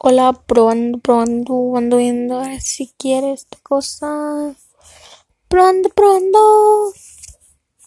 Hola, probando, probando, ando viendo a ver si quiere esta cosa. Probando, probando.